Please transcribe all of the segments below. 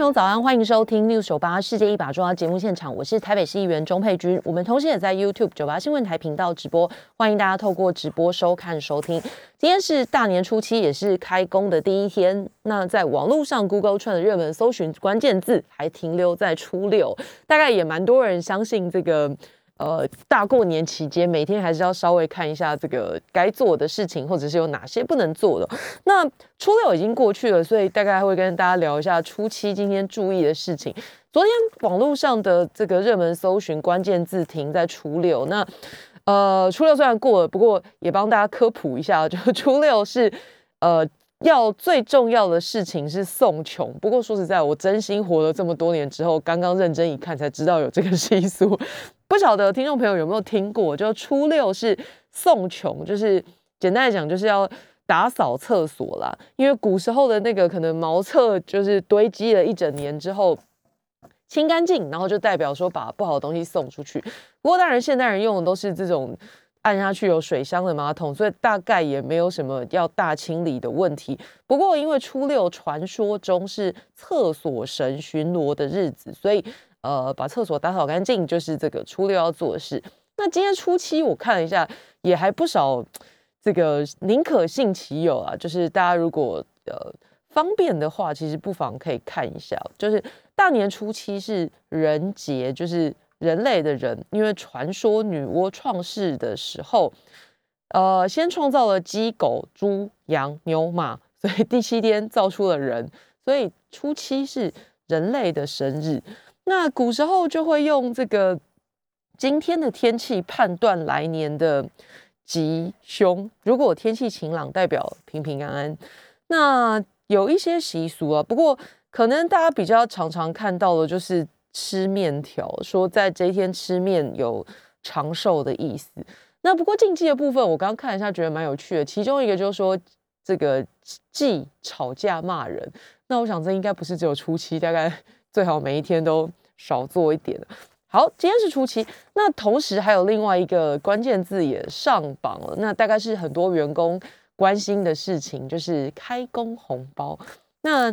朋友早安，欢迎收听六九八世界一把抓节目现场，我是台北市议员钟佩君。我们同时也在 YouTube 九八新闻台频道直播，欢迎大家透过直播收看收听。今天是大年初七，也是开工的第一天。那在网络上 Google 串的热门搜寻关键字还停留在初六，大概也蛮多人相信这个。呃，大过年期间，每天还是要稍微看一下这个该做的事情，或者是有哪些不能做的。那初六已经过去了，所以大概会跟大家聊一下初七今天注意的事情。昨天网络上的这个热门搜寻关键字停在初六，那呃，初六虽然过了，不过也帮大家科普一下，就 初六是呃要最重要的事情是送穷。不过说实在，我真心活了这么多年之后，刚刚认真一看才知道有这个习俗。不晓得听众朋友有没有听过？就初六是送穷，就是简单来讲，就是要打扫厕所啦。因为古时候的那个可能茅厕就是堆积了一整年之后清干净，然后就代表说把不好的东西送出去。不过当然现代人用的都是这种按下去有水箱的马桶，所以大概也没有什么要大清理的问题。不过因为初六传说中是厕所神巡逻的日子，所以。呃，把厕所打扫干净就是这个初六要做的事。那今天初七我看了一下，也还不少。这个宁可信其有啊，就是大家如果呃方便的话，其实不妨可以看一下。就是大年初七是人节，就是人类的人，因为传说女娲创世的时候，呃，先创造了鸡、狗、猪、羊、牛、马，所以第七天造出了人，所以初七是人类的生日。那古时候就会用这个今天的天气判断来年的吉凶。如果天气晴朗，代表平平安安。那有一些习俗啊，不过可能大家比较常常看到的，就是吃面条，说在这一天吃面有长寿的意思。那不过禁忌的部分，我刚刚看了一下，觉得蛮有趣的。其中一个就是说，这个忌吵架骂人。那我想这应该不是只有初七，大概 最好每一天都。少做一点好，今天是初七，那同时还有另外一个关键字也上榜了，那大概是很多员工关心的事情，就是开工红包。那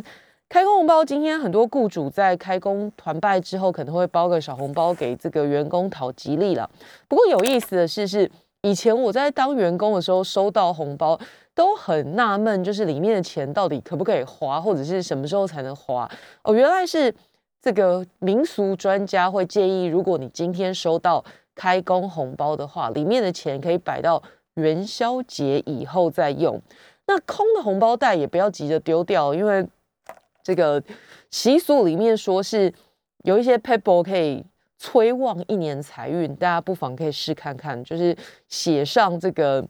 开工红包，今天很多雇主在开工团拜之后，可能会包个小红包给这个员工讨吉利了。不过有意思的是，是以前我在当员工的时候收到红包，都很纳闷，就是里面的钱到底可不可以花，或者是什么时候才能花？哦，原来是。这个民俗专家会建议，如果你今天收到开工红包的话，里面的钱可以摆到元宵节以后再用。那空的红包袋也不要急着丢掉，因为这个习俗里面说是有一些 paper 可以催旺一年财运，大家不妨可以试看看，就是写上这个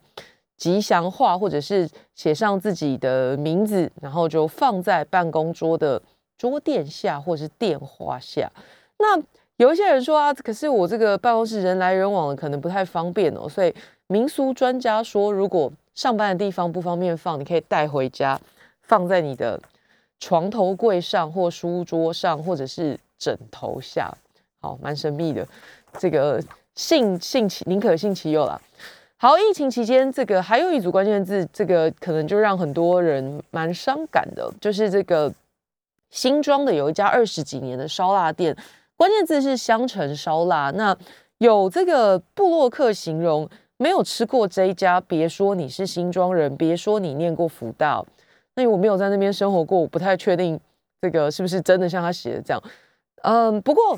吉祥话，或者是写上自己的名字，然后就放在办公桌的。桌垫下或者是电话下，那有一些人说啊，可是我这个办公室人来人往的，可能不太方便哦。所以民俗专家说，如果上班的地方不方便放，你可以带回家，放在你的床头柜上或书桌上，或者是枕头下。好，蛮神秘的，这个信信其宁可信其有啦。好，疫情期间，这个还有一组关键字，这个可能就让很多人蛮伤感的，就是这个。新庄的有一家二十几年的烧腊店，关键字是香橙烧腊。那有这个布洛克形容，没有吃过这一家，别说你是新庄人，别说你念过福大。那因为我没有在那边生活过，我不太确定这个是不是真的像他写的这样。嗯，不过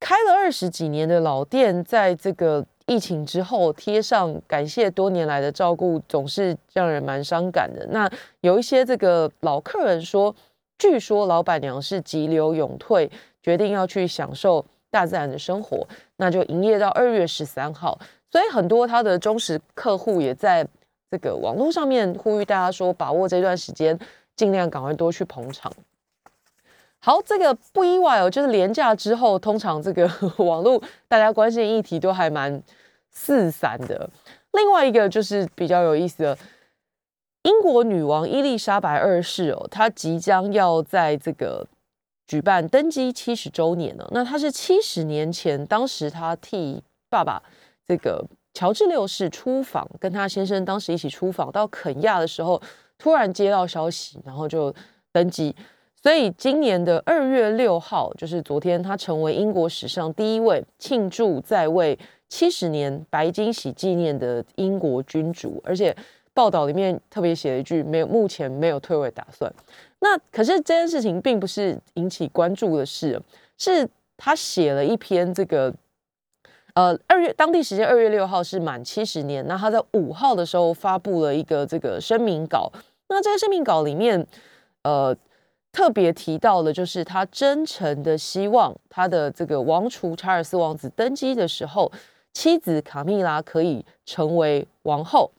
开了二十几年的老店，在这个疫情之后贴上感谢多年来的照顾，总是让人蛮伤感的。那有一些这个老客人说。据说老板娘是急流勇退，决定要去享受大自然的生活，那就营业到二月十三号。所以很多他的忠实客户也在这个网络上面呼吁大家说，把握这段时间，尽量赶快多去捧场。好，这个不意外哦，就是廉价之后，通常这个 网络大家关心的议题都还蛮四散的。另外一个就是比较有意思的。英国女王伊丽莎白二世哦，她即将要在这个举办登基七十周年了。那她是七十年前，当时她替爸爸这个乔治六世出访，跟她先生当时一起出访到肯亚的时候，突然接到消息，然后就登机。所以今年的二月六号，就是昨天，他成为英国史上第一位庆祝在位七十年白金禧纪念的英国君主。而且报道里面特别写了一句：“没有，目前没有退位打算。”那可是这件事情并不是引起关注的事，是他写了一篇这个，呃，二月当地时间二月六号是满七十年，那他在五号的时候发布了一个这个声明稿。那这个声明稿里面，呃。特别提到的，就是他真诚的希望他的这个王储查尔斯王子登基的时候，妻子卡米拉可以成为王后。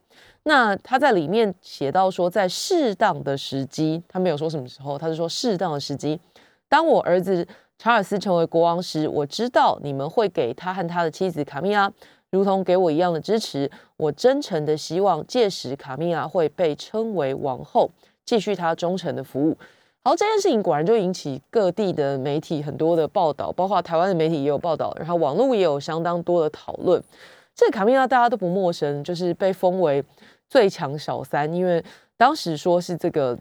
那他在里面写到说，在适当的时机，他没有说什么时候，他是说适当的时机。当我儿子查尔斯成为国王时，我知道你们会给他和他的妻子卡米拉，如同给我一样的支持。我真诚的希望，届时卡米拉会被称为王后，继续他忠诚的服务。好，这件事情果然就引起各地的媒体很多的报道，包括台湾的媒体也有报道，然后网络也有相当多的讨论。这卡米拉大家都不陌生，就是被封为最强小三，因为当时说是这个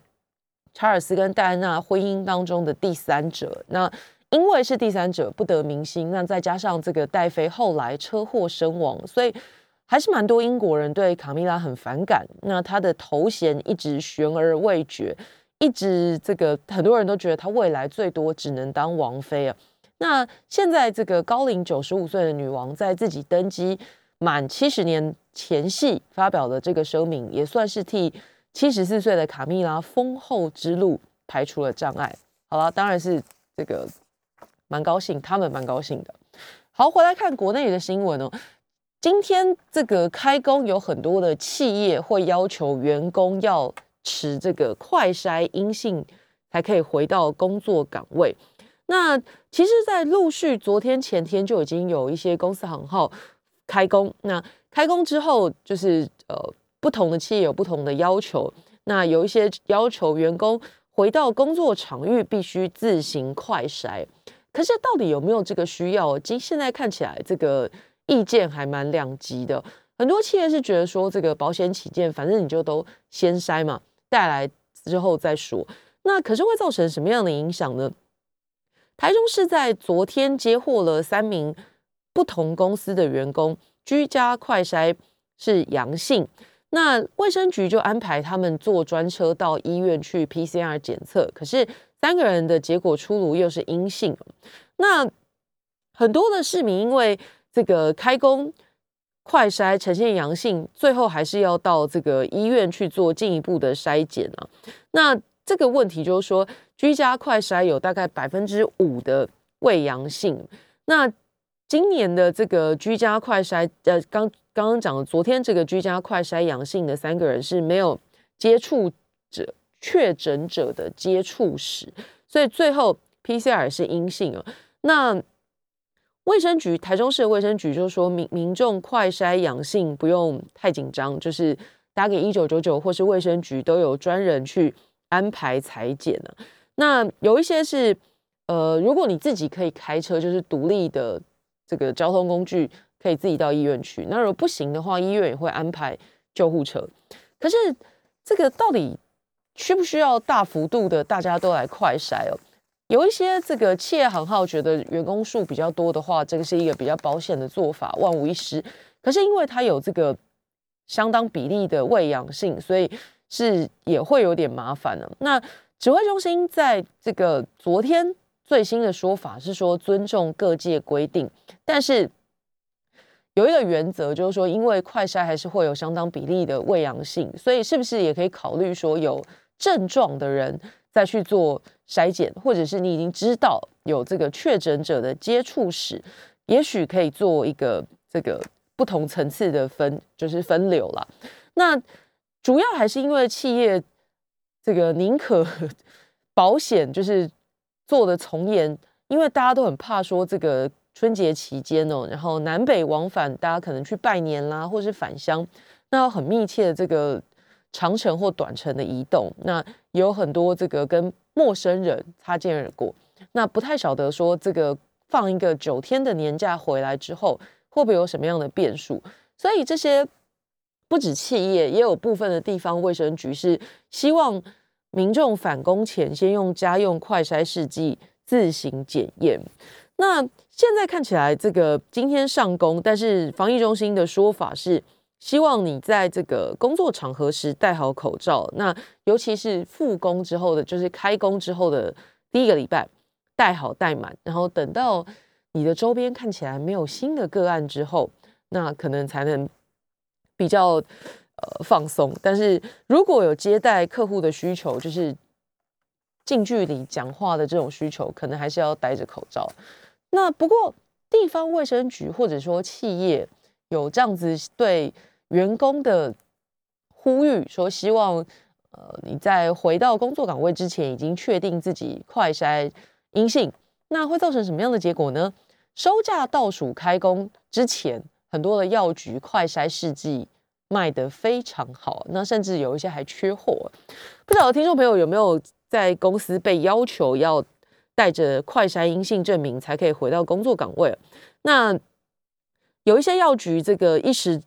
查尔斯跟戴安娜婚姻当中的第三者。那因为是第三者不得民心，那再加上这个戴妃后来车祸身亡，所以还是蛮多英国人对卡米拉很反感。那她的头衔一直悬而未决。一直这个很多人都觉得她未来最多只能当王妃啊。那现在这个高龄九十五岁的女王在自己登基满七十年前夕发表的这个声明，也算是替七十四岁的卡蜜拉丰厚之路排除了障碍。好了，当然是这个蛮高兴，他们蛮高兴的。好，回来看国内的新闻哦。今天这个开工有很多的企业会要求员工要。持这个快筛阴性才可以回到工作岗位。那其实，在陆续昨天前天就已经有一些公司行号开工。那开工之后，就是呃，不同的企业有不同的要求。那有一些要求员工回到工作场域必须自行快筛。可是，到底有没有这个需要？今现在看起来，这个意见还蛮两极的。很多企业是觉得说，这个保险起见，反正你就都先筛嘛。带来之后再说，那可是会造成什么样的影响呢？台中市在昨天接获了三名不同公司的员工居家快筛是阳性，那卫生局就安排他们坐专车到医院去 PCR 检测，可是三个人的结果出炉又是阴性，那很多的市民因为这个开工。快筛呈现阳性，最后还是要到这个医院去做进一步的筛检啊。那这个问题就是说，居家快筛有大概百分之五的未阳性。那今年的这个居家快筛，呃，刚刚刚讲的，昨天这个居家快筛阳性的三个人是没有接触者确诊者的接触史，所以最后 PCR 是阴性啊。那卫生局台中市的卫生局就说民民众快筛阳性不用太紧张，就是打给一九九九或是卫生局都有专人去安排裁剪呢。那有一些是呃，如果你自己可以开车，就是独立的这个交通工具，可以自己到医院去。那如果不行的话，医院也会安排救护车。可是这个到底需不需要大幅度的大家都来快筛哦？有一些这个企业行号觉得员工数比较多的话，这个是一个比较保险的做法，万无一失。可是因为它有这个相当比例的未阳性，所以是也会有点麻烦了。那指挥中心在这个昨天最新的说法是说尊重各界规定，但是有一个原则就是说，因为快筛还是会有相当比例的未阳性，所以是不是也可以考虑说有症状的人？再去做筛检，或者是你已经知道有这个确诊者的接触史，也许可以做一个这个不同层次的分，就是分流了。那主要还是因为企业这个宁可 保险，就是做的从严，因为大家都很怕说这个春节期间哦，然后南北往返，大家可能去拜年啦，或是返乡，那要很密切的这个长程或短程的移动，那有很多这个跟陌生人擦肩而过，那不太晓得说这个放一个九天的年假回来之后，会不会有什么样的变数？所以这些不止企业，也有部分的地方卫生局是希望民众返工前先用家用快筛试剂自行检验。那现在看起来，这个今天上工，但是防疫中心的说法是，希望你在这个工作场合时戴好口罩。那尤其是复工之后的，就是开工之后的第一个礼拜，戴好戴满。然后等到你的周边看起来没有新的个案之后，那可能才能比较呃放松。但是如果有接待客户的需求，就是近距离讲话的这种需求，可能还是要戴着口罩。那不过，地方卫生局或者说企业有这样子对员工的呼吁，说希望呃你在回到工作岗位之前，已经确定自己快筛阴性，那会造成什么样的结果呢？收假倒数开工之前，很多的药局快筛试剂卖得非常好，那甚至有一些还缺货。不知道听众朋友有没有在公司被要求要？带着快筛阴性证明才可以回到工作岗位。那有一些药局，这个一时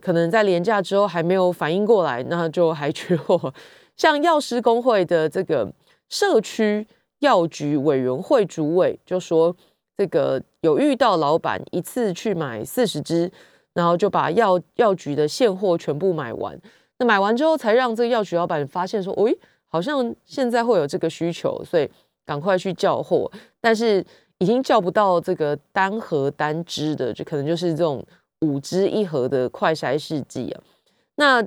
可能在廉价之后还没有反应过来，那就还缺货。像药师工会的这个社区药局委员会主委就说，这个有遇到老板一次去买四十支，然后就把药药局的现货全部买完。那买完之后，才让这个药局老板发现说，喂，好像现在会有这个需求，所以。赶快去叫货，但是已经叫不到这个单盒单支的，就可能就是这种五支一盒的快筛试剂啊。那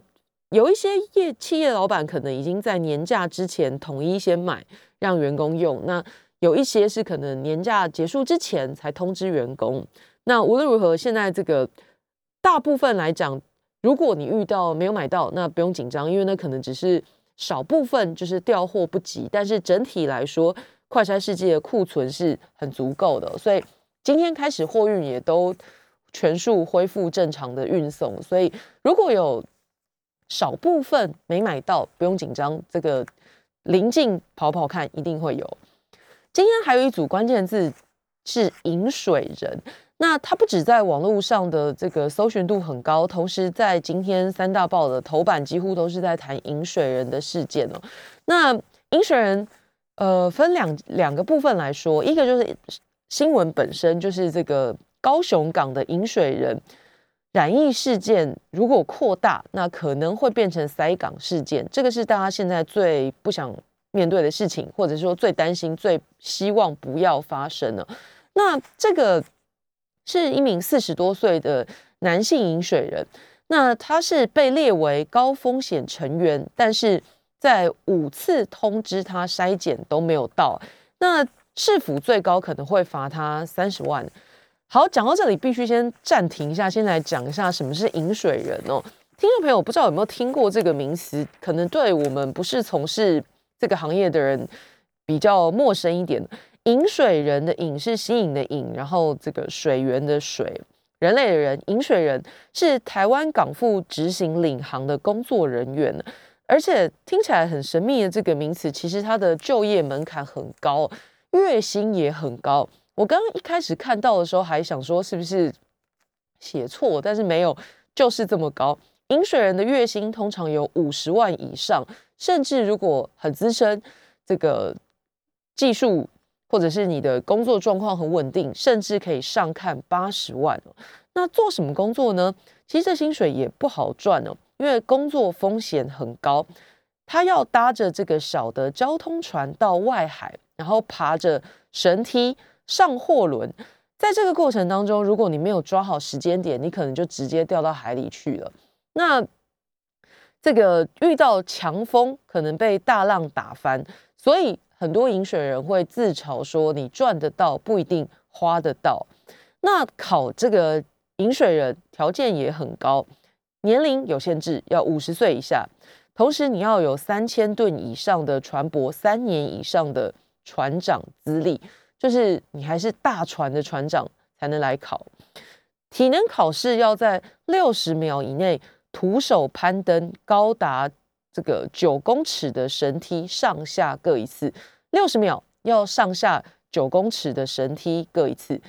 有一些业企业老板可能已经在年假之前统一先买，让员工用。那有一些是可能年假结束之前才通知员工。那无论如何，现在这个大部分来讲，如果你遇到没有买到，那不用紧张，因为那可能只是少部分，就是调货不及。但是整体来说，快筛试剂的库存是很足够的，所以今天开始货运也都全数恢复正常的运送。所以如果有少部分没买到，不用紧张，这个临近跑跑看一定会有。今天还有一组关键字是饮水人，那它不止在网络上的这个搜寻度很高，同时在今天三大报的头版几乎都是在谈饮水人的事件哦。那饮水人。呃，分两两个部分来说，一个就是新闻本身，就是这个高雄港的饮水人染疫事件，如果扩大，那可能会变成塞港事件，这个是大家现在最不想面对的事情，或者说最担心、最希望不要发生的。那这个是一名四十多岁的男性饮水人，那他是被列为高风险成员，但是。在五次通知他筛检都没有到，那市府最高可能会罚他三十万。好，讲到这里必须先暂停一下，先来讲一下什么是饮水人哦。听众朋友，不知道有没有听过这个名词？可能对我们不是从事这个行业的人比较陌生一点。饮水人的饮是吸引的饮，然后这个水源的水，人类的人，饮水人是台湾港副执行领航的工作人员。而且听起来很神秘的这个名词，其实它的就业门槛很高，月薪也很高。我刚刚一开始看到的时候，还想说是不是写错，但是没有，就是这么高。饮水人的月薪通常有五十万以上，甚至如果很资深，这个技术或者是你的工作状况很稳定，甚至可以上看八十万那做什么工作呢？其实这薪水也不好赚哦。因为工作风险很高，他要搭着这个小的交通船到外海，然后爬着绳梯上货轮，在这个过程当中，如果你没有抓好时间点，你可能就直接掉到海里去了。那这个遇到强风，可能被大浪打翻，所以很多饮水人会自嘲说：“你赚得到，不一定花得到。”那考这个饮水人条件也很高。年龄有限制，要五十岁以下，同时你要有三千吨以上的船舶，三年以上的船长资历，就是你还是大船的船长才能来考。体能考试要在六十秒以内徒手攀登高达这个九公尺的绳梯上下各一次，六十秒要上下九公尺的绳梯各一次。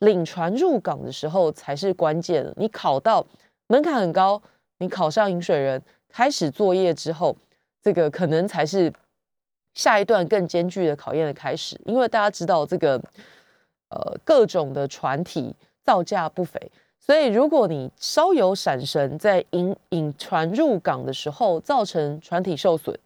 领船入港的时候才是关键你考到门槛很高，你考上引水人开始作业之后，这个可能才是下一段更艰巨的考验的开始。因为大家知道这个呃各种的船体造价不菲。所以，如果你稍有闪神，在引引船入港的时候造成船体受损，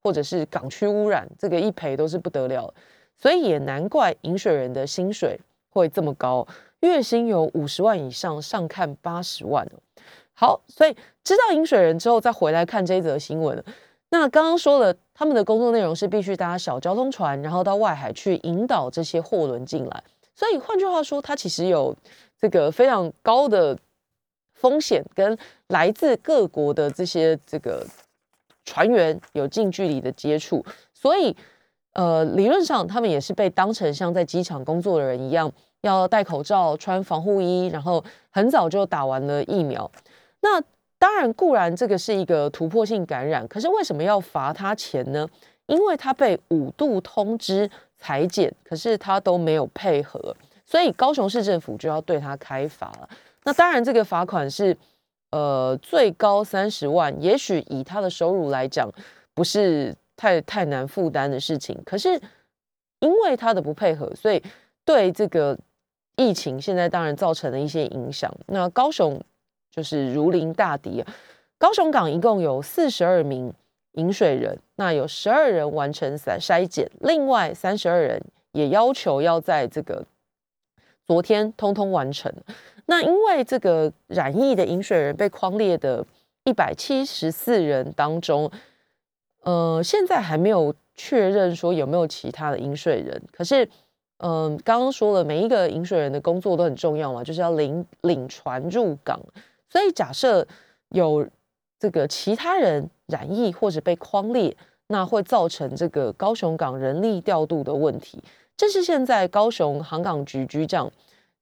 或者是港区污染，这个一赔都是不得了。所以也难怪引水人的薪水会这么高，月薪有五十万以上，上看八十万。好，所以知道引水人之后，再回来看这一则新闻。那刚刚说了，他们的工作内容是必须搭小交通船，然后到外海去引导这些货轮进来。所以换句话说，它其实有。这个非常高的风险，跟来自各国的这些这个船员有近距离的接触，所以呃，理论上他们也是被当成像在机场工作的人一样，要戴口罩、穿防护衣，然后很早就打完了疫苗。那当然，固然这个是一个突破性感染，可是为什么要罚他钱呢？因为他被五度通知裁剪，可是他都没有配合。所以高雄市政府就要对他开罚了。那当然，这个罚款是呃最高三十万，也许以他的收入来讲，不是太太难负担的事情。可是因为他的不配合，所以对这个疫情现在当然造成了一些影响。那高雄就是如临大敌！高雄港一共有四十二名饮水人，那有十二人完成筛筛检，另外三十二人也要求要在这个。昨天通通完成。那因为这个染疫的饮水人被框列的一百七十四人当中，呃，现在还没有确认说有没有其他的饮水人。可是，嗯，刚刚说了，每一个饮水人的工作都很重要嘛，就是要领领船入港。所以假设有这个其他人染疫或者被框列，那会造成这个高雄港人力调度的问题。这是现在高雄航港局局长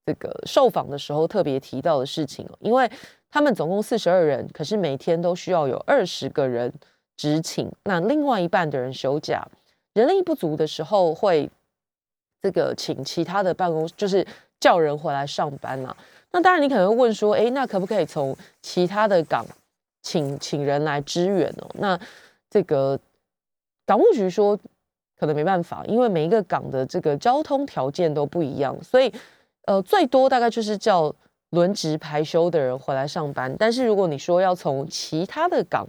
这个受访的时候特别提到的事情哦，因为他们总共四十二人，可是每天都需要有二十个人执勤，那另外一半的人休假，人力不足的时候会这个请其他的办公，就是叫人回来上班啊。那当然你可能会问说，哎，那可不可以从其他的港请请人来支援哦？那这个港务局说。可能没办法，因为每一个港的这个交通条件都不一样，所以呃，最多大概就是叫轮值排休的人回来上班。但是如果你说要从其他的港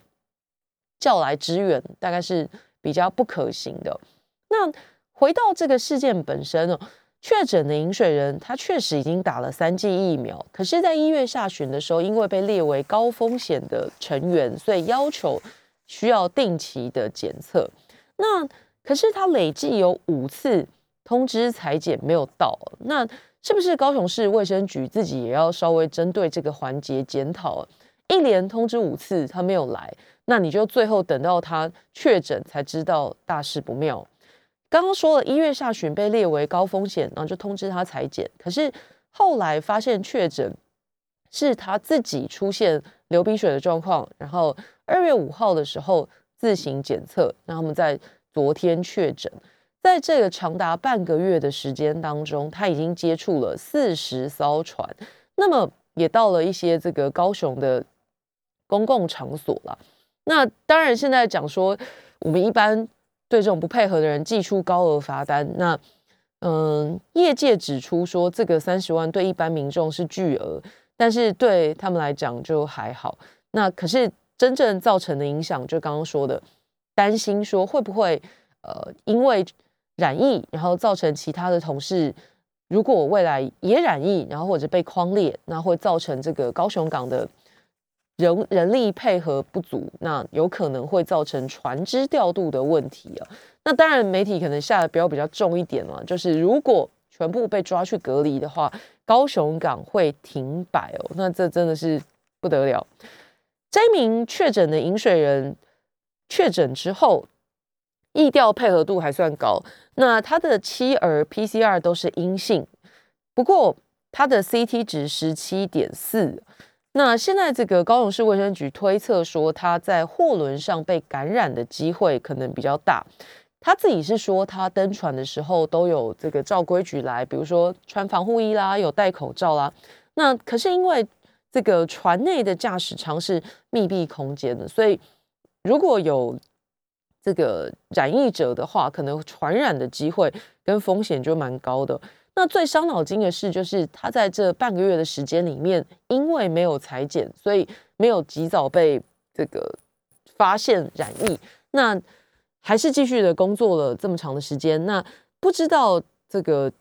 叫来支援，大概是比较不可行的。那回到这个事件本身哦，确诊的饮水人他确实已经打了三剂疫苗，可是，在一月下旬的时候，因为被列为高风险的成员，所以要求需要定期的检测。那可是他累计有五次通知裁剪没有到，那是不是高雄市卫生局自己也要稍微针对这个环节检讨？一连通知五次他没有来，那你就最后等到他确诊才知道大事不妙。刚刚说了一月下旬被列为高风险，然后就通知他裁剪，可是后来发现确诊是他自己出现流鼻水的状况，然后二月五号的时候自行检测，让他们在。昨天确诊，在这个长达半个月的时间当中，他已经接触了四十艘船，那么也到了一些这个高雄的公共场所了。那当然，现在讲说，我们一般对这种不配合的人寄出高额罚单。那嗯，业界指出说，这个三十万对一般民众是巨额，但是对他们来讲就还好。那可是真正造成的影响，就刚刚说的。担心说会不会呃因为染疫，然后造成其他的同事如果未来也染疫，然后或者被框列，那会造成这个高雄港的人人力配合不足，那有可能会造成船只调度的问题啊。那当然媒体可能下的标比较重一点嘛，就是如果全部被抓去隔离的话，高雄港会停摆哦。那这真的是不得了。这一名确诊的饮水人。确诊之后，疫调配合度还算高。那他的妻儿 PCR 都是阴性，不过他的 CT 值十七点四。那现在这个高雄市卫生局推测说，他在货轮上被感染的机会可能比较大。他自己是说，他登船的时候都有这个照规矩来，比如说穿防护衣啦，有戴口罩啦。那可是因为这个船内的驾驶舱是密闭空间的，所以如果有这个染疫者的话，可能传染的机会跟风险就蛮高的。那最伤脑筋的事，就是他在这半个月的时间里面，因为没有裁剪，所以没有及早被这个发现染疫，那还是继续的工作了这么长的时间。那不知道这个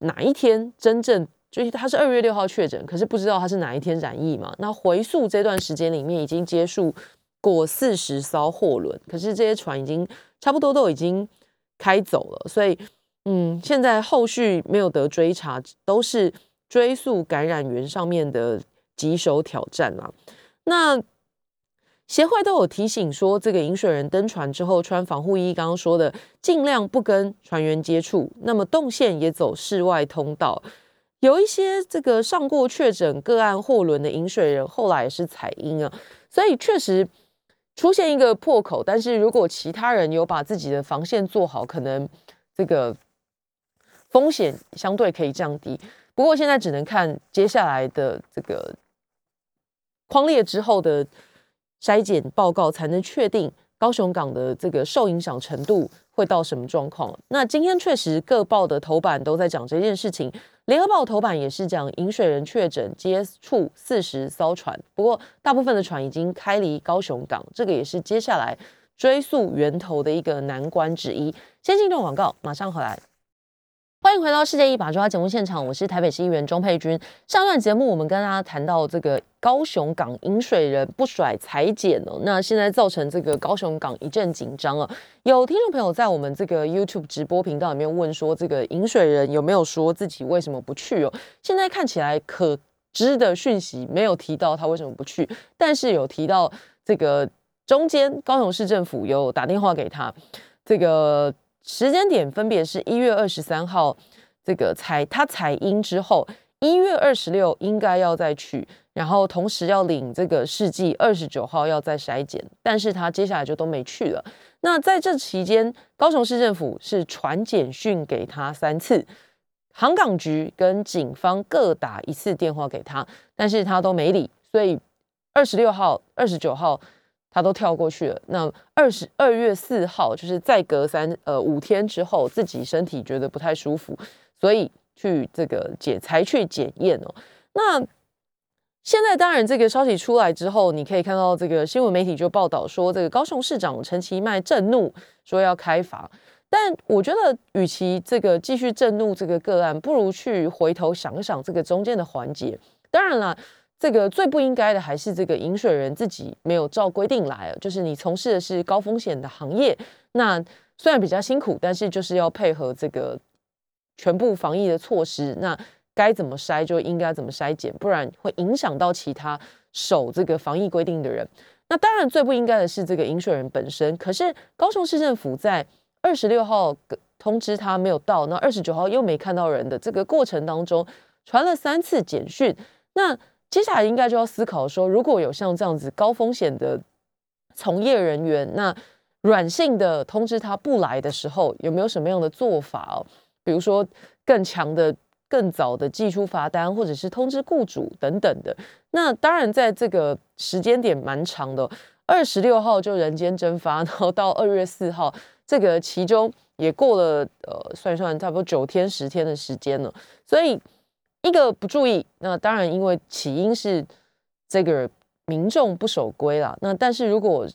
哪一天真正就是他是二月六号确诊，可是不知道他是哪一天染疫嘛？那回溯这段时间里面，已经结束过四十艘货轮，可是这些船已经差不多都已经开走了，所以。嗯，现在后续没有得追查，都是追溯感染源上面的棘手挑战啦。那协会都有提醒说，这个饮水人登船之后穿防护衣，刚刚说的尽量不跟船员接触，那么动线也走室外通道。有一些这个上过确诊个案货轮的饮水人，后来也是采阴啊，所以确实出现一个破口。但是如果其他人有把自己的防线做好，可能这个。风险相对可以降低，不过现在只能看接下来的这个框列之后的筛检报告，才能确定高雄港的这个受影响程度会到什么状况。那今天确实各报的头版都在讲这件事情，联合报头版也是讲饮水人确诊接触四十艘船，不过大部分的船已经开离高雄港，这个也是接下来追溯源头的一个难关之一。先进一段广告，马上回来。欢迎回到《世界一把抓》节目现场，我是台北市议员钟佩君。上段节目我们跟大家谈到这个高雄港饮水人不甩裁剪哦，那现在造成这个高雄港一阵紧张啊。有听众朋友在我们这个 YouTube 直播频道里面问说，这个饮水人有没有说自己为什么不去哦？现在看起来可知的讯息没有提到他为什么不去，但是有提到这个中间高雄市政府有打电话给他，这个。时间点分别是一月二十三号，这个采他采阴之后，一月二十六应该要再去，然后同时要领这个试剂，二十九号要再筛检，但是他接下来就都没去了。那在这期间，高雄市政府是传简讯给他三次，航港局跟警方各打一次电话给他，但是他都没理，所以二十六号、二十九号。他都跳过去了。那二十二月四号，就是再隔三呃五天之后，自己身体觉得不太舒服，所以去这个检才去检验哦。那现在当然这个消息出来之后，你可以看到这个新闻媒体就报道说，这个高雄市长陈其迈震怒，说要开罚。但我觉得，与其这个继续震怒这个个案，不如去回头想想这个中间的环节。当然了。这个最不应该的还是这个饮水人自己没有照规定来，就是你从事的是高风险的行业，那虽然比较辛苦，但是就是要配合这个全部防疫的措施，那该怎么筛就应该怎么筛检，不然会影响到其他守这个防疫规定的人。那当然最不应该的是这个饮水人本身，可是高雄市政府在二十六号通知他没有到，那二十九号又没看到人的这个过程当中，传了三次简讯，那。接下来应该就要思考说，如果有像这样子高风险的从业人员，那软性的通知他不来的时候，有没有什么样的做法哦？比如说更强的、更早的寄出罚单，或者是通知雇主等等的。那当然，在这个时间点蛮长的，二十六号就人间蒸发，然后到二月四号，这个其中也过了呃，算一算差不多九天、十天的时间了，所以。一个不注意，那当然因为起因是这个民众不守规啦。那但是如果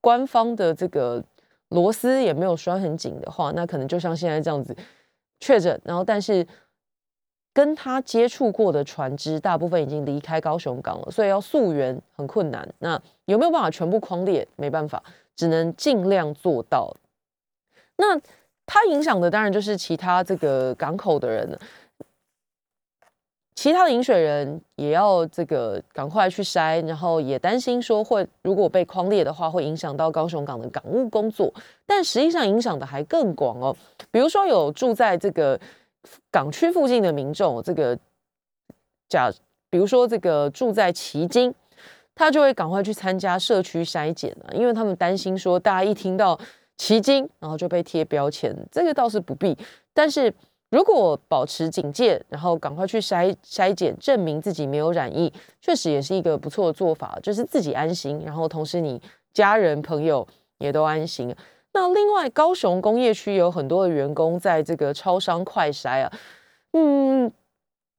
官方的这个螺丝也没有拴很紧的话，那可能就像现在这样子确诊，然后但是跟他接触过的船只大部分已经离开高雄港了，所以要溯源很困难。那有没有办法全部框列？没办法，只能尽量做到。那它影响的当然就是其他这个港口的人了。其他的饮水人也要这个赶快去筛，然后也担心说会如果被框列的话，会影响到高雄港的港务工作。但实际上影响的还更广哦，比如说有住在这个港区附近的民众，这个假比如说这个住在旗津，他就会赶快去参加社区筛检了，因为他们担心说大家一听到旗津，然后就被贴标签，这个倒是不必。但是如果保持警戒，然后赶快去筛筛检，证明自己没有染疫，确实也是一个不错的做法，就是自己安心，然后同时你家人朋友也都安心。那另外，高雄工业区有很多的员工在这个超商快筛啊，嗯，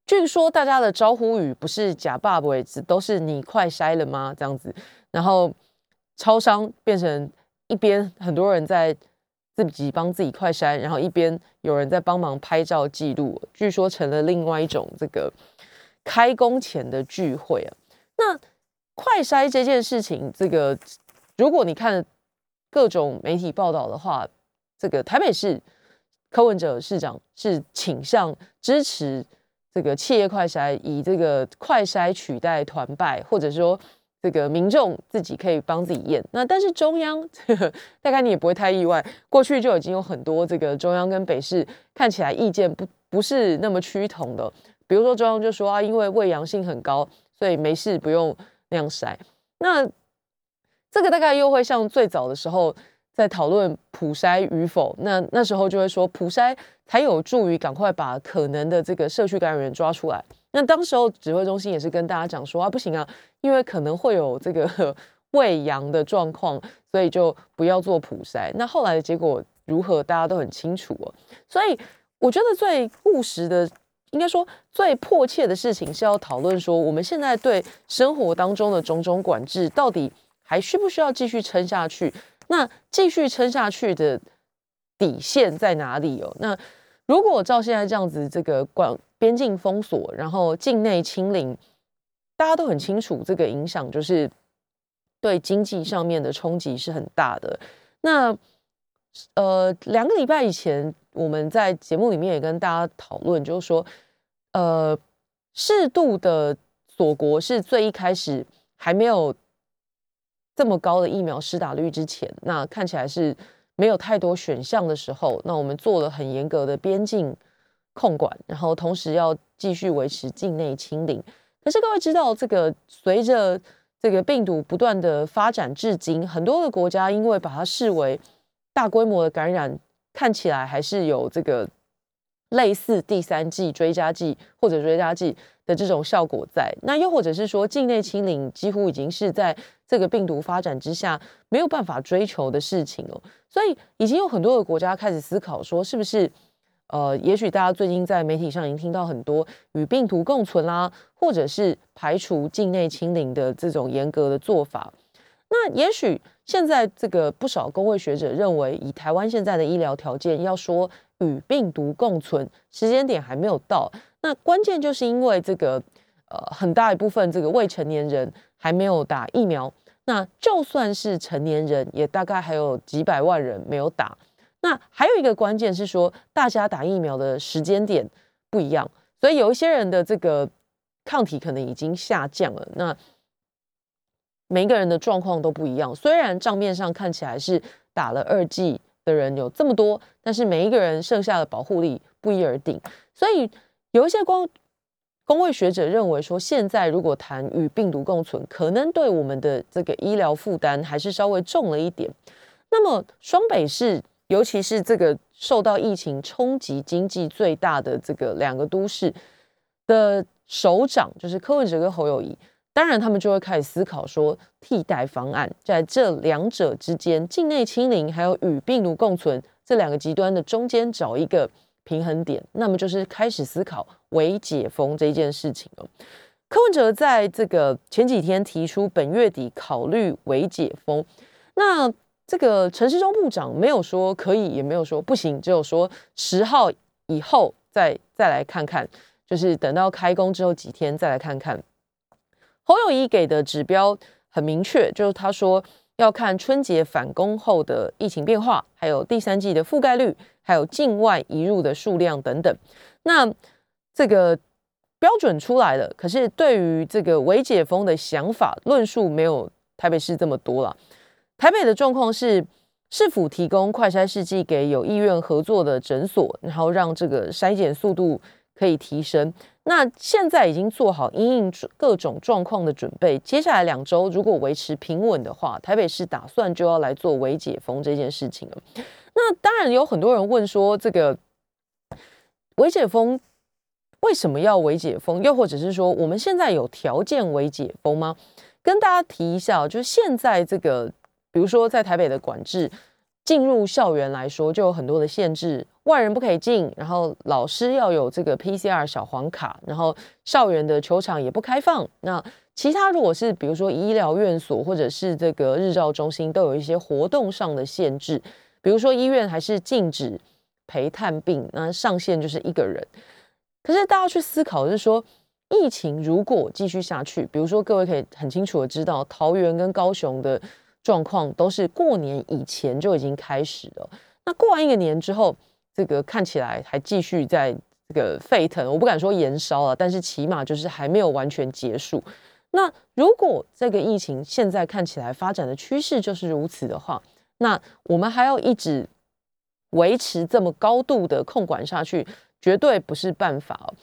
据说大家的招呼语不是假爸爸，都是你快筛了吗？这样子，然后超商变成一边很多人在自己帮自己快筛，然后一边有人在帮忙拍照记录，据说成了另外一种这个开工前的聚会啊。那快筛这件事情，这个如果你看。各种媒体报道的话，这个台北市柯文哲市长是倾向支持这个企业快筛，以这个快筛取代团拜，或者说这个民众自己可以帮自己验。那但是中央呵呵 大概你也不会太意外，过去就已经有很多这个中央跟北市看起来意见不不是那么趋同的。比如说中央就说啊，因为胃阳性很高，所以没事不用那样筛。那这个大概又会像最早的时候在讨论普筛与否，那那时候就会说普筛才有助于赶快把可能的这个社区感染源抓出来。那当时候指挥中心也是跟大家讲说啊，不行啊，因为可能会有这个 喂阳的状况，所以就不要做普筛。那后来的结果如何，大家都很清楚哦。所以我觉得最务实的，应该说最迫切的事情是要讨论说，我们现在对生活当中的种种管制到底。还需不需要继续撑下去？那继续撑下去的底线在哪里哦？那如果照现在这样子，这个管边境封锁，然后境内清零，大家都很清楚，这个影响就是对经济上面的冲击是很大的。那呃，两个礼拜以前，我们在节目里面也跟大家讨论，就是说，呃，适度的锁国是最一开始还没有。这么高的疫苗施打率之前，那看起来是没有太多选项的时候，那我们做了很严格的边境控管，然后同时要继续维持境内清零。可是各位知道，这个随着这个病毒不断的发展至今，很多的国家因为把它视为大规模的感染，看起来还是有这个类似第三季追加剂或者追加剂的这种效果在。那又或者是说，境内清零几乎已经是在这个病毒发展之下没有办法追求的事情哦，所以已经有很多的国家开始思考说，是不是呃，也许大家最近在媒体上已经听到很多与病毒共存啦，或者是排除境内清零的这种严格的做法。那也许现在这个不少工位学者认为，以台湾现在的医疗条件，要说与病毒共存，时间点还没有到。那关键就是因为这个呃，很大一部分这个未成年人还没有打疫苗。那就算是成年人，也大概还有几百万人没有打。那还有一个关键是说，大家打疫苗的时间点不一样，所以有一些人的这个抗体可能已经下降了。那每一个人的状况都不一样。虽然账面上看起来是打了二剂的人有这么多，但是每一个人剩下的保护力不一而定。所以有一些光。工位学者认为说，现在如果谈与病毒共存，可能对我们的这个医疗负担还是稍微重了一点。那么，双北市，尤其是这个受到疫情冲击经济最大的这个两个都市的首长，就是柯文哲跟侯友谊，当然他们就会开始思考说，替代方案在这两者之间，境内清零还有与病毒共存这两个极端的中间找一个。平衡点，那么就是开始思考微解封这件事情哦。柯文哲在这个前几天提出本月底考虑微解封，那这个陈时中部长没有说可以，也没有说不行，只有说十号以后再再来看看，就是等到开工之后几天再来看看。侯友谊给的指标很明确，就是他说。要看春节返工后的疫情变化，还有第三季的覆盖率，还有境外移入的数量等等。那这个标准出来了，可是对于这个微解封的想法论述，没有台北市这么多了。台北的状况是，市府提供快筛试剂给有意愿合作的诊所，然后让这个筛检速度可以提升。那现在已经做好因应各种状况的准备。接下来两周如果维持平稳的话，台北市打算就要来做微解封这件事情了。那当然有很多人问说，这个微解封为什么要微解封？又或者是说，我们现在有条件微解封吗？跟大家提一下，就是现在这个，比如说在台北的管制。进入校园来说，就有很多的限制，外人不可以进，然后老师要有这个 PCR 小黄卡，然后校园的球场也不开放。那其他如果是比如说医疗院所或者是这个日照中心，都有一些活动上的限制，比如说医院还是禁止陪探病，那上限就是一个人。可是大家去思考就是说，疫情如果继续下去，比如说各位可以很清楚的知道，桃园跟高雄的。状况都是过年以前就已经开始了。那过完一个年之后，这个看起来还继续在这个沸腾，我不敢说延烧了，但是起码就是还没有完全结束。那如果这个疫情现在看起来发展的趋势就是如此的话，那我们还要一直维持这么高度的控管下去，绝对不是办法。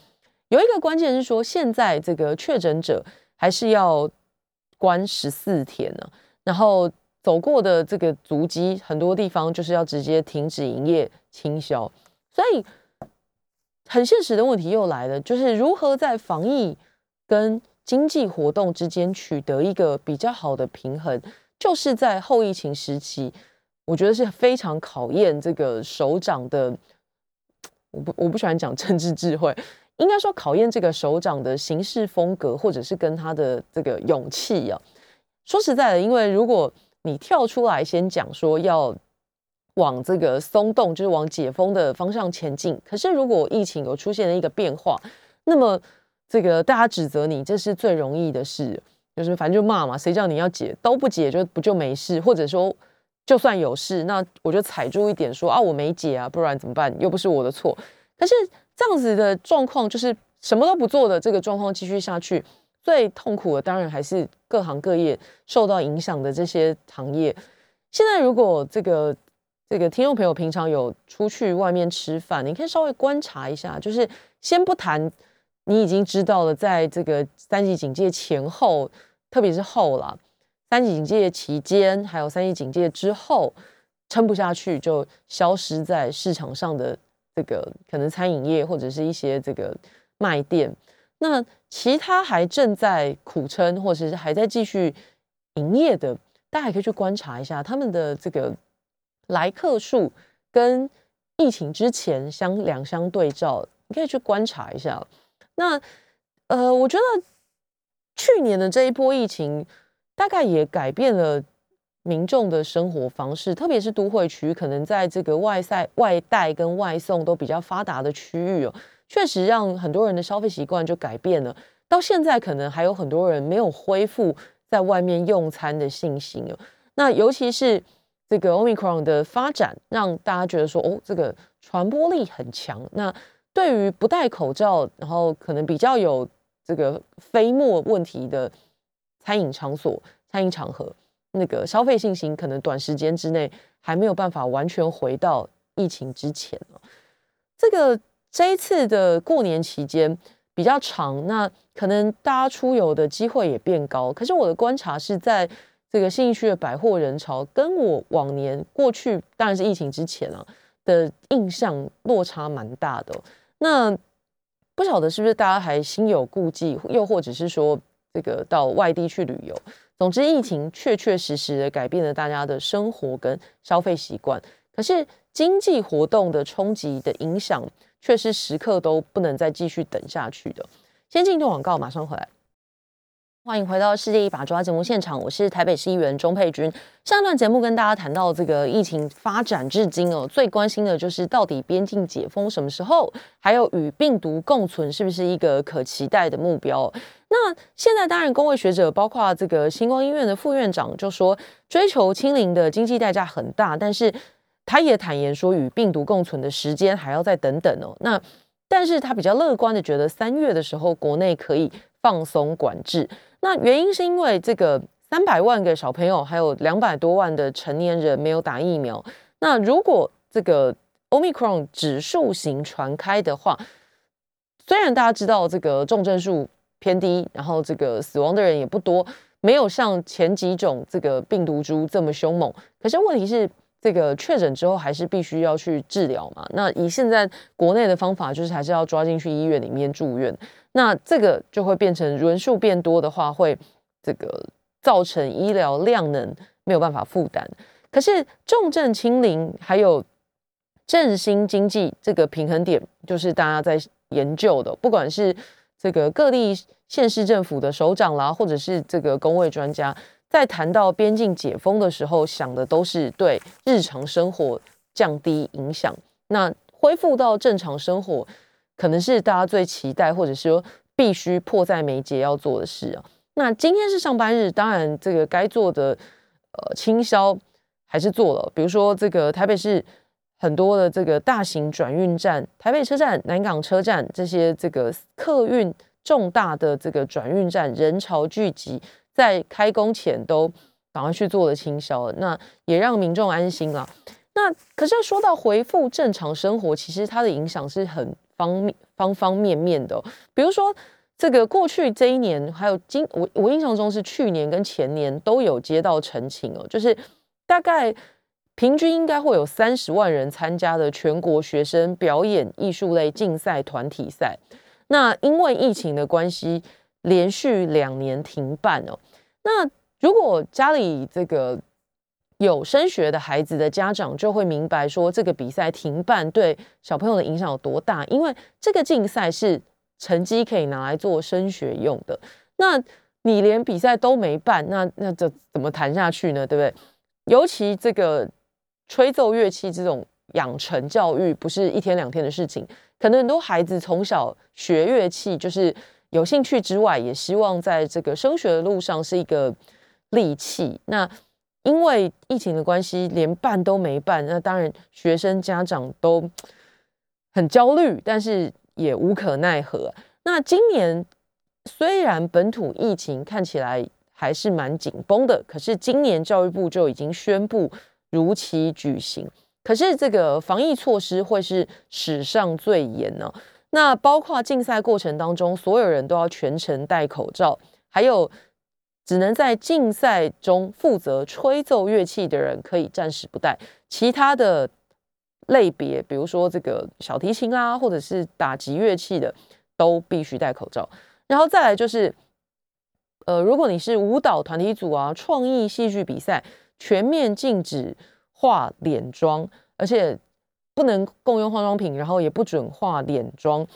有一个关键是说，现在这个确诊者还是要关十四天呢。然后走过的这个足迹，很多地方就是要直接停止营业、清销，所以很现实的问题又来了，就是如何在防疫跟经济活动之间取得一个比较好的平衡，就是在后疫情时期，我觉得是非常考验这个首长的，我不我不喜欢讲政治智慧，应该说考验这个首长的行事风格，或者是跟他的这个勇气啊。说实在的，因为如果你跳出来先讲说要往这个松动，就是往解封的方向前进，可是如果疫情有出现了一个变化，那么这个大家指责你，这是最容易的事，就是反正就骂嘛，谁叫你要解都不解就不就没事，或者说就算有事，那我就踩住一点说啊我没解啊，不然怎么办？又不是我的错。可是这样子的状况，就是什么都不做的这个状况继续下去。最痛苦的当然还是各行各业受到影响的这些行业。现在如果这个这个听众朋友平常有出去外面吃饭，你可以稍微观察一下，就是先不谈你已经知道了，在这个三级警戒前后，特别是后了，三级警戒期间还有三级警戒之后，撑不下去就消失在市场上的这个可能餐饮业或者是一些这个卖店。那其他还正在苦撑，或者是还在继续营业的，大家可以去观察一下他们的这个来客数跟疫情之前相两相对照，你可以去观察一下。那呃，我觉得去年的这一波疫情，大概也改变了民众的生活方式，特别是都会区，可能在这个外赛外带跟外送都比较发达的区域哦。确实让很多人的消费习惯就改变了，到现在可能还有很多人没有恢复在外面用餐的信心哦。那尤其是这个 Omicron 的发展，让大家觉得说，哦，这个传播力很强。那对于不戴口罩，然后可能比较有这个飞沫问题的餐饮场所、餐饮场合，那个消费信心可能短时间之内还没有办法完全回到疫情之前这个。这一次的过年期间比较长，那可能大家出游的机会也变高。可是我的观察是在这个信义区的百货人潮，跟我往年过去当然是疫情之前啊的印象落差蛮大的。那不晓得是不是大家还心有顾忌，又或者是说这个到外地去旅游。总之，疫情确确实实的改变了大家的生活跟消费习惯。可是经济活动的冲击的影响。却是时刻都不能再继续等下去的。先进一段广告，马上回来。欢迎回到《世界一把抓》节目现场，我是台北市议员钟佩君。上一段节目跟大家谈到这个疫情发展至今哦，最关心的就是到底边境解封什么时候，还有与病毒共存是不是一个可期待的目标？那现在当然，工位学者包括这个星光医院的副院长就说，追求清零的经济代价很大，但是。他也坦言说，与病毒共存的时间还要再等等哦。那但是他比较乐观的觉得，三月的时候国内可以放松管制。那原因是因为这个三百万个小朋友，还有两百多万的成年人没有打疫苗。那如果这个 Omicron 指数型传开的话，虽然大家知道这个重症数偏低，然后这个死亡的人也不多，没有像前几种这个病毒株这么凶猛，可是问题是。这个确诊之后还是必须要去治疗嘛？那以现在国内的方法，就是还是要抓进去医院里面住院。那这个就会变成人数变多的话，会这个造成医疗量能没有办法负担。可是重症清零还有振兴经济这个平衡点，就是大家在研究的，不管是这个各地县市政府的首长啦，或者是这个工位专家。在谈到边境解封的时候，想的都是对日常生活降低影响。那恢复到正常生活，可能是大家最期待，或者是说必须迫在眉睫要做的事啊。那今天是上班日，当然这个该做的呃清销还是做了。比如说这个台北市很多的这个大型转运站，台北车站、南港车站这些这个客运重大的这个转运站，人潮聚集。在开工前都赶快去做了清销，那也让民众安心了。那可是说到恢复正常生活，其实它的影响是很方方方面面的。比如说，这个过去这一年，还有今我我印象中是去年跟前年都有接到陈情哦，就是大概平均应该会有三十万人参加的全国学生表演艺术类竞赛团体赛，那因为疫情的关系。连续两年停办哦，那如果家里这个有升学的孩子的家长就会明白说，这个比赛停办对小朋友的影响有多大，因为这个竞赛是成绩可以拿来做升学用的。那你连比赛都没办，那那这怎么谈下去呢？对不对？尤其这个吹奏乐器这种养成教育不是一天两天的事情，可能很多孩子从小学乐器就是。有兴趣之外，也希望在这个升学的路上是一个利器。那因为疫情的关系，连办都没办，那当然学生家长都很焦虑，但是也无可奈何。那今年虽然本土疫情看起来还是蛮紧绷的，可是今年教育部就已经宣布如期举行。可是这个防疫措施会是史上最严呢？那包括竞赛过程当中，所有人都要全程戴口罩，还有只能在竞赛中负责吹奏乐器的人可以暂时不戴，其他的类别，比如说这个小提琴啊，或者是打击乐器的，都必须戴口罩。然后再来就是，呃，如果你是舞蹈团体组啊，创意戏剧比赛，全面禁止化脸妆，而且。不能共用化妆品，然后也不准化脸妆，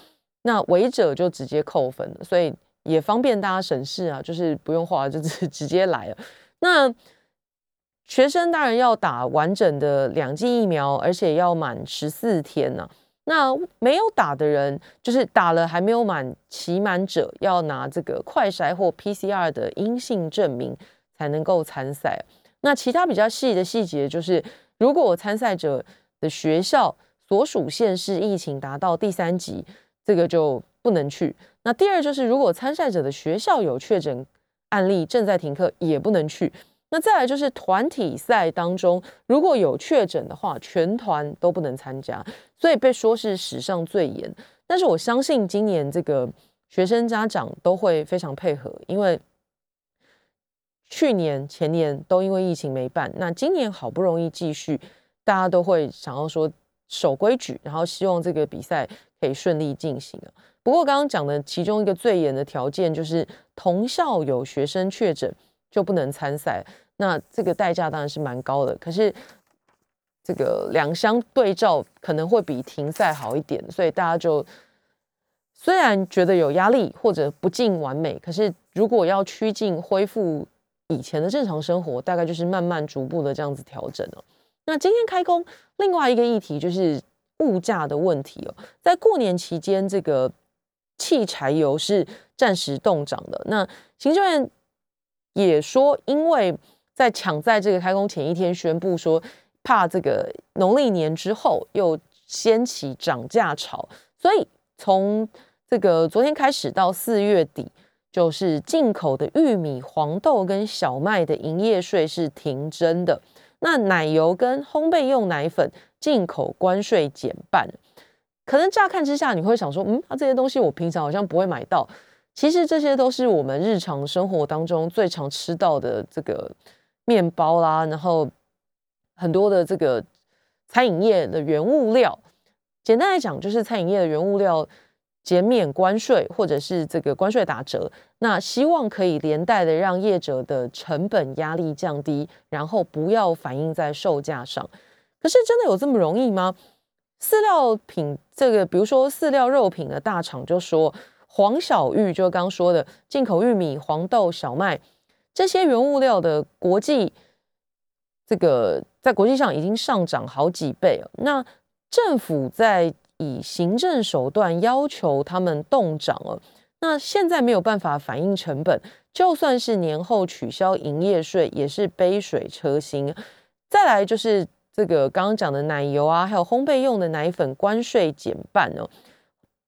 那违者就直接扣分了，所以也方便大家省事啊，就是不用化，就是直接来了。那学生当然要打完整的两剂疫苗，而且要满十四天呢。那没有打的人，就是打了还没有满期满者，要拿这个快筛或 PCR 的阴性证明才能够参赛。那其他比较细的细节就是，如果参赛者的学校所属县市疫情达到第三级，这个就不能去。那第二就是，如果参赛者的学校有确诊案例正在停课，也不能去。那再来就是团体赛当中，如果有确诊的话，全团都不能参加。所以被说是史上最严。但是我相信今年这个学生家长都会非常配合，因为去年前年都因为疫情没办，那今年好不容易继续。大家都会想要说守规矩，然后希望这个比赛可以顺利进行啊。不过刚刚讲的其中一个最严的条件就是同校有学生确诊就不能参赛，那这个代价当然是蛮高的。可是这个两相对照可能会比停赛好一点，所以大家就虽然觉得有压力或者不尽完美，可是如果要趋近恢复以前的正常生活，大概就是慢慢逐步的这样子调整了。那今天开工，另外一个议题就是物价的问题哦。在过年期间，这个汽柴油是暂时冻涨的。那行政院也说，因为在抢在这个开工前一天宣布说，怕这个农历年之后又掀起涨价潮，所以从这个昨天开始到四月底，就是进口的玉米、黄豆跟小麦的营业税是停征的。那奶油跟烘焙用奶粉进口关税减半，可能乍看之下你会想说，嗯，那这些东西我平常好像不会买到。其实这些都是我们日常生活当中最常吃到的这个面包啦，然后很多的这个餐饮业的原物料。简单来讲，就是餐饮业的原物料减免关税，或者是这个关税打折，那希望可以连带的让业者的成本压力降低，然后不要反映在售价上。可是真的有这么容易吗？饲料品这个，比如说饲料肉品的大厂就说。黄小玉就刚刚说的，进口玉米、黄豆、小麦这些原物料的国际这个在国际上已经上涨好几倍了。那政府在以行政手段要求他们冻涨了，那现在没有办法反映成本，就算是年后取消营业税，也是杯水车薪。再来就是这个刚刚讲的奶油啊，还有烘焙用的奶粉，关税减半哦。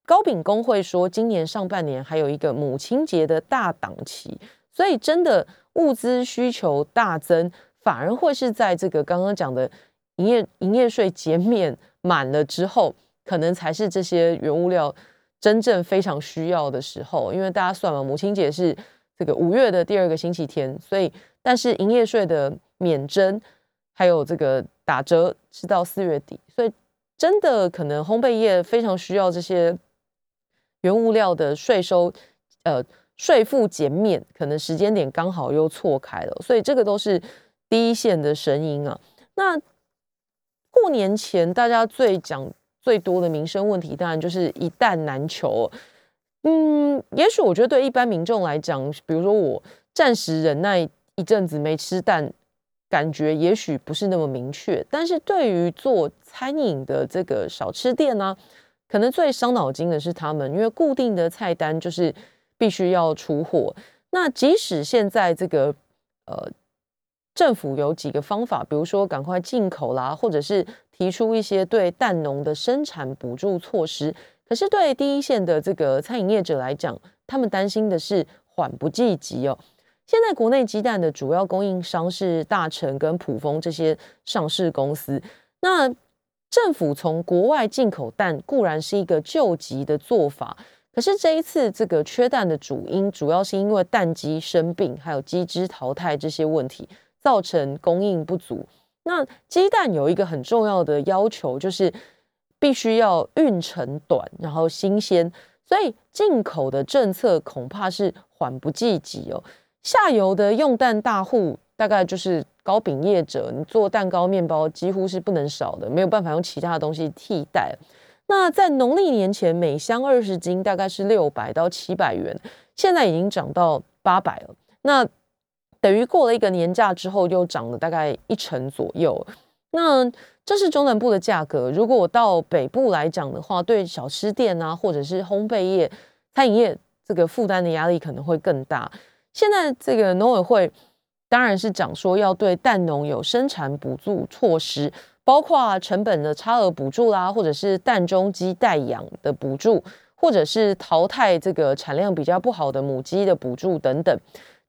糕饼工会说，今年上半年还有一个母亲节的大档期，所以真的物资需求大增，反而会是在这个刚刚讲的营业营业税减免满了之后，可能才是这些原物料真正非常需要的时候。因为大家算嘛，母亲节是这个五月的第二个星期天，所以但是营业税的免征还有这个打折是到四月底，所以真的可能烘焙业非常需要这些。原物料的税收，呃，税负减免，可能时间点刚好又错开了，所以这个都是第一线的声音啊。那过年前大家最讲最多的民生问题，当然就是一蛋难求。嗯，也许我觉得对一般民众来讲，比如说我暂时忍耐一阵子没吃蛋，感觉也许不是那么明确，但是对于做餐饮的这个小吃店呢？可能最伤脑筋的是他们，因为固定的菜单就是必须要出货。那即使现在这个呃政府有几个方法，比如说赶快进口啦，或者是提出一些对蛋农的生产补助措施，可是对第一线的这个餐饮业者来讲，他们担心的是缓不济急哦。现在国内鸡蛋的主要供应商是大成跟普丰这些上市公司，那。政府从国外进口蛋固然是一个救急的做法，可是这一次这个缺蛋的主因，主要是因为蛋鸡生病，还有鸡只淘汰这些问题，造成供应不足。那鸡蛋有一个很重要的要求，就是必须要运程短，然后新鲜，所以进口的政策恐怕是缓不济急哦。下游的用蛋大户大概就是。糕饼业者，你做蛋糕、面包几乎是不能少的，没有办法用其他的东西替代。那在农历年前，每箱二十斤大概是六百到七百元，现在已经涨到八百了。那等于过了一个年假之后，又涨了大概一成左右。那这是中南部的价格。如果我到北部来讲的话，对小吃店啊，或者是烘焙业、餐饮业，这个负担的压力可能会更大。现在这个农委会。当然是讲说要对蛋农有生产补助措施，包括成本的差额补助啦，或者是蛋中鸡代养的补助，或者是淘汰这个产量比较不好的母鸡的补助等等。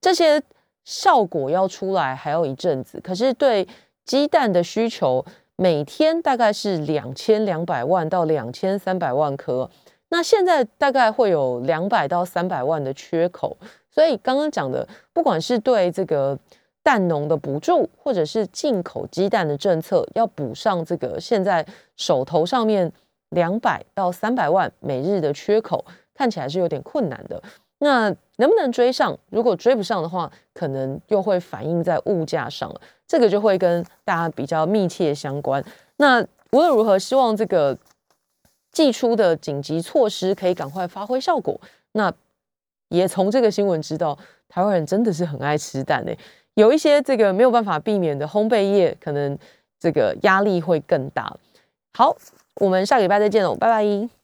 这些效果要出来还要一阵子。可是对鸡蛋的需求，每天大概是两千两百万到两千三百万颗，那现在大概会有两百到三百万的缺口。所以刚刚讲的，不管是对这个蛋农的补助，或者是进口鸡蛋的政策，要补上这个现在手头上面两百到三百万每日的缺口，看起来是有点困难的。那能不能追上？如果追不上的话，可能又会反映在物价上了，这个就会跟大家比较密切相关。那无论如何，希望这个寄出的紧急措施可以赶快发挥效果。那。也从这个新闻知道，台湾人真的是很爱吃蛋诶。有一些这个没有办法避免的烘焙业，可能这个压力会更大。好，我们下礼拜再见喽，拜拜。